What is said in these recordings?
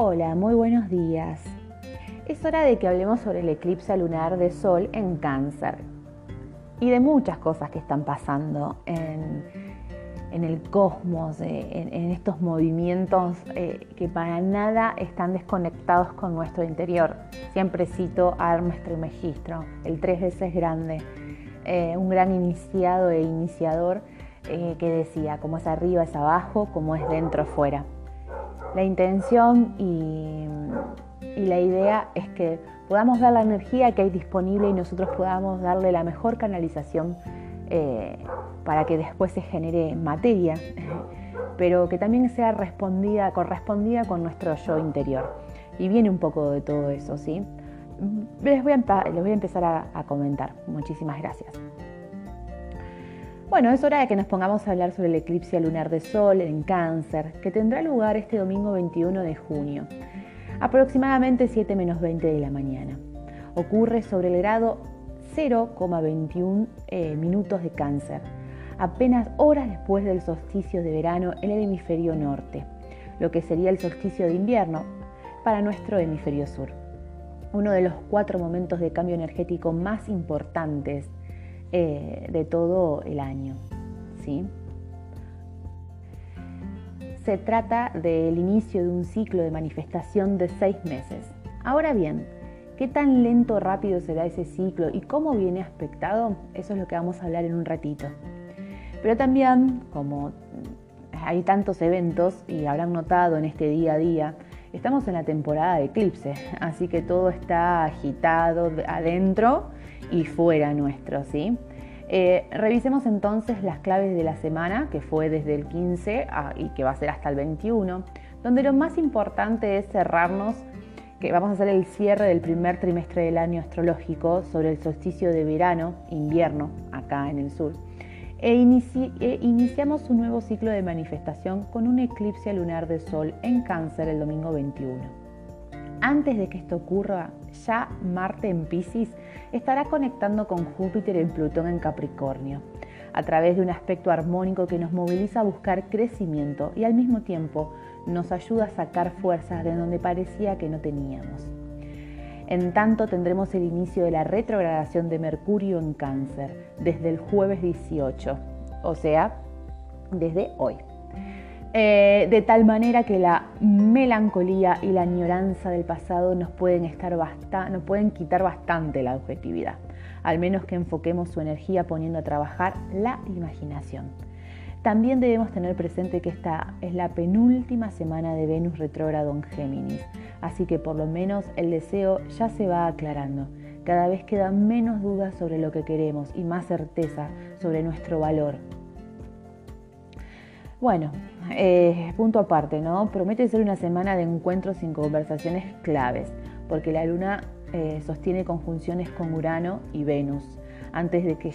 Hola, muy buenos días. Es hora de que hablemos sobre el eclipse lunar de Sol en cáncer y de muchas cosas que están pasando en, el cosmos, eh, en, estos movimientos eh, que para nada están desconectados con nuestro interior. Siempre cito a Hermes Trismegisto, el tres veces grande, eh, un gran iniciado e iniciador que decía, como es arriba es abajo, como es dentro fuera. La intención y, la idea es que podamos dar la energía que hay disponible y nosotros podamos darle la mejor canalización eh, para que después se genere materia, pero que también sea respondida, correspondida con nuestro yo interior. Y viene un poco de todo eso, ¿sí? Les voy a, voy a empezar a comentar. Muchísimas gracias. Bueno, es hora de que nos pongamos a hablar sobre el eclipse lunar de Sol en Cáncer, que tendrá lugar este domingo 21 de junio, aproximadamente 7 menos 20 de la mañana. Ocurre sobre el grado 0,21 eh, minutos de Cáncer, apenas horas después del solsticio de verano en el hemisferio norte, lo que sería el solsticio de invierno para nuestro hemisferio sur. Uno de los cuatro momentos de cambio energético más importantes eh, de todo el año. ¿sí? Se trata del inicio de un ciclo de manifestación de seis meses. Ahora bien, ¿qué tan lento o rápido será ese ciclo y cómo viene aspectado? Eso es lo que vamos a hablar en un ratito. Pero también, como hay tantos eventos y habrán notado en este día a día, estamos en la temporada de eclipse, así que todo está agitado adentro y fuera nuestro, ¿sí? Eh, revisemos entonces las claves de la semana, que fue desde el 15 y que va a ser hasta el 21, donde lo más importante es cerrarnos, que vamos a hacer el cierre del primer trimestre del año astrológico sobre el solsticio de verano, invierno, acá en el sur. E, e iniciamos un nuevo ciclo de manifestación con un eclipse lunar de Sol en cáncer el domingo 21. Antes de que esto ocurra, ya Marte en Pisces estará conectando con Júpiter en Plutón en Capricornio, a través de un aspecto armónico que nos moviliza a buscar crecimiento y al mismo tiempo nos ayuda a sacar fuerzas de donde parecía que no teníamos. En tanto tendremos el inicio de la retrogradación de Mercurio en Cáncer desde el jueves 18, o sea, desde hoy. Eh, de tal manera que la melancolía y la añoranza del pasado nos pueden, estar nos pueden quitar bastante la objetividad, al menos que enfoquemos su energía poniendo a trabajar la imaginación. También debemos tener presente que esta es la penúltima semana de Venus retrógrado en Géminis, así que por lo menos el deseo ya se va aclarando. Cada vez quedan menos dudas sobre lo que queremos y más certeza sobre nuestro valor, bueno, eh, punto aparte, ¿no? Promete ser una semana de encuentros y conversaciones claves, porque la luna eh, sostiene conjunciones con Urano y Venus antes de, que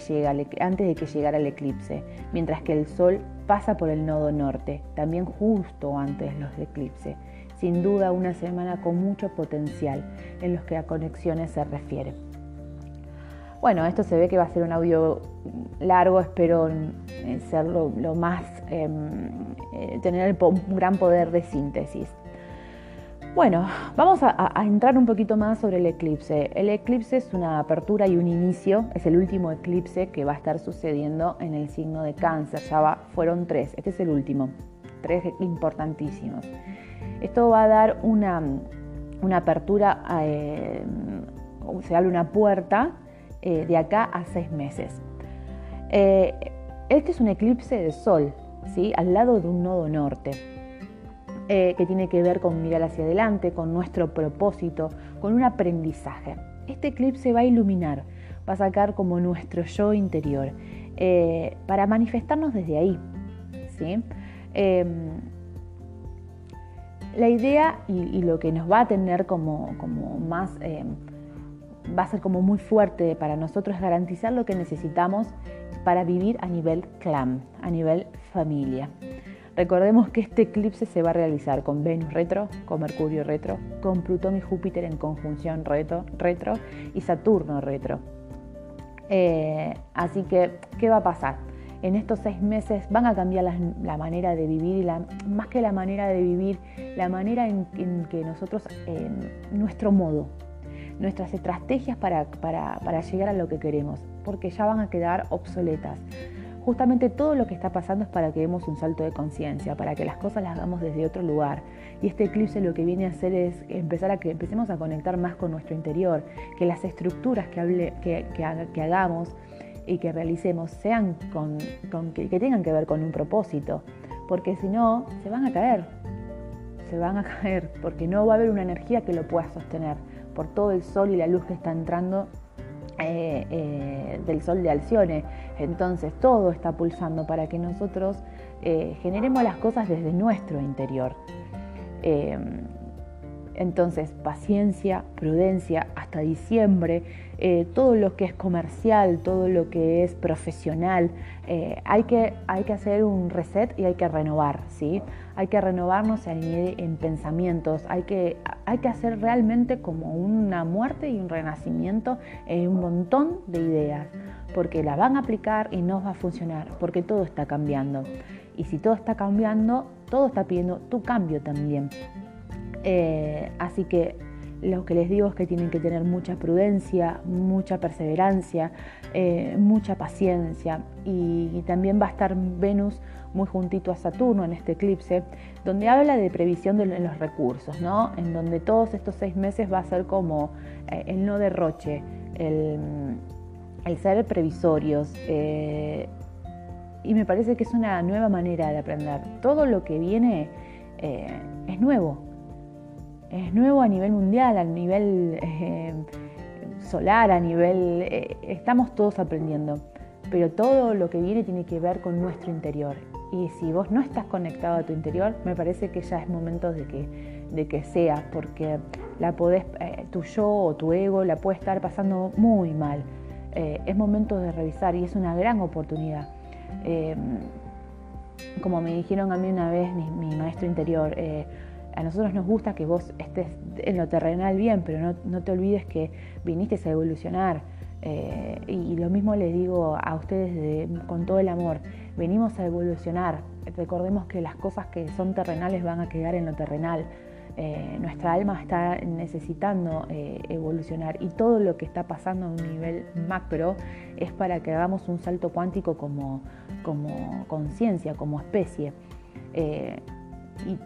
antes de que llegara el eclipse, mientras que el Sol pasa por el nodo norte, también justo antes del eclipse. Sin duda una semana con mucho potencial en los que a conexiones se refiere. Bueno, esto se ve que va a ser un audio largo, espero eh, ser lo, más, em, eh, tener un gran poder de síntesis. Bueno, vamos a, entrar un poquito más sobre el eclipse. El eclipse es una apertura y un inicio, es el último eclipse que va a estar sucediendo en el signo de cáncer, ya fueron tres, este es el último, tres importantísimos. Esto va a dar una, apertura, eh, se abre una puerta eh, de acá a seis meses. Eh, este es un eclipse de sol, ¿sí? al lado de un nodo norte, eh, que tiene que ver con mirar hacia adelante, con nuestro propósito, con un aprendizaje. Este eclipse va a iluminar, va a sacar como nuestro yo interior, para manifestarnos desde ahí. ¿sí? Em, la idea y, lo que nos va a tener como, como más em, va a ser como muy fuerte para nosotros garantizar lo que necesitamos para vivir a nivel clan, a nivel familia. Recordemos que este eclipse se va a realizar con Venus retro, con Mercurio retro, con Plutón y Júpiter en conjunción retro, retro y Saturno retro. Eh, así que, ¿qué va a pasar? en estos seis meses van a cambiar la, manera de vivir y más que la manera de vivir, la manera en, que nosotros, nuestro modo, nuestras estrategias para, para llegar a lo que queremos, porque ya van a quedar obsoletas. Justamente todo lo que está pasando es para que demos un salto de conciencia, para que las cosas las hagamos desde otro lugar. Y este eclipse lo que viene a hacer es empezar a que empecemos a conectar más con nuestro interior, que las estructuras que, hable, que, que, hagamos y que realicemos sean con, que, tengan que ver con un propósito, porque si no, se van a caer, se van a caer, porque no va a haber una energía que lo pueda sostener por todo el sol y la luz que está entrando eh, eh, del sol de Alcione. Entonces todo está pulsando para que nosotros eh, generemos las cosas desde nuestro interior. Entonces, paciencia, prudencia, hasta diciembre, todo lo que es comercial, todo lo que es profesional, hay, que, hay que hacer un reset y hay que renovar, ¿sí? hay que renovarnos en pensamientos, hay que, hay que hacer realmente como una muerte y un renacimiento en un montón de ideas, porque las van a aplicar y no va a funcionar, porque todo está cambiando. Y si todo está cambiando, todo está pidiendo tu cambio también. Eh, así que lo que les digo es que tienen que tener mucha prudencia, mucha perseverancia, eh, mucha paciencia y, también va a estar Venus muy juntito a Saturno en este eclipse, donde habla de previsión de los recursos, ¿no? en donde todos estos seis meses va a ser como eh, el no derroche, el, ser previsorios. Eh, y me parece que es una nueva manera de aprender. Todo lo que viene es nuevo, es nuevo a nivel mundial, a nivel eh, solar, a nivel... Eh, estamos todos aprendiendo, pero todo lo que viene tiene que ver con nuestro interior. Y si vos no estás conectado a tu interior, me parece que ya es momento de que, de que sea, porque la podés, eh, tu yo o tu ego la puede estar pasando muy mal. es momento de revisar y es una gran oportunidad como me dijeron a mí una vez mi, maestro interior, a nosotros nos gusta que vos estés en lo terrenal bien, pero no, te olvides que viniste a evolucionar. Eh, y lo mismo les digo a ustedes con todo el amor, venimos a evolucionar. Recordemos que las cosas que son terrenales van a quedar en lo terrenal. Eh, nuestra alma está necesitando eh, evolucionar y todo lo que está pasando a un nivel macro es para que hagamos un salto cuántico como conciencia, como, especie. y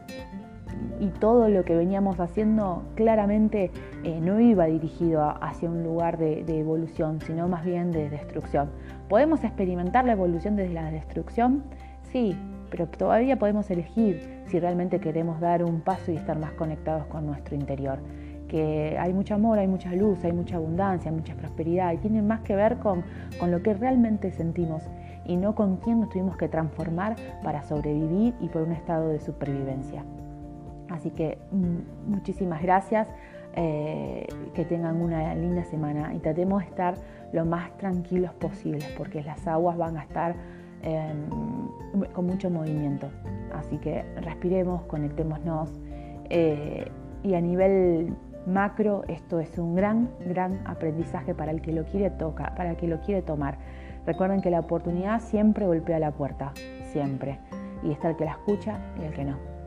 y todo lo que veníamos haciendo claramente eh, no iba dirigido hacia un lugar de, evolución, sino más bien de destrucción. ¿Podemos experimentar la evolución desde la destrucción? Sí, pero todavía podemos elegir si realmente queremos dar un paso y estar más conectados con nuestro interior. Que hay mucho amor, hay mucha luz, hay mucha abundancia, mucha prosperidad y tiene más que ver con, con lo que realmente sentimos y no con quién nos tuvimos que transformar para sobrevivir y por un estado de supervivencia. Así que mm, muchísimas gracias, eh, que tengan una linda semana y tratemos de estar lo más tranquilos posibles porque las aguas van a estar em, con mucho movimiento. Así que respiremos, conectémonos eh, y a nivel macro esto es un gran, gran aprendizaje para el que lo quiere tocar, para el que lo quiere tomar. Recuerden que la oportunidad siempre golpea la puerta, siempre. Y está el que la escucha y el que no.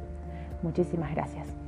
Muchísimas gracias.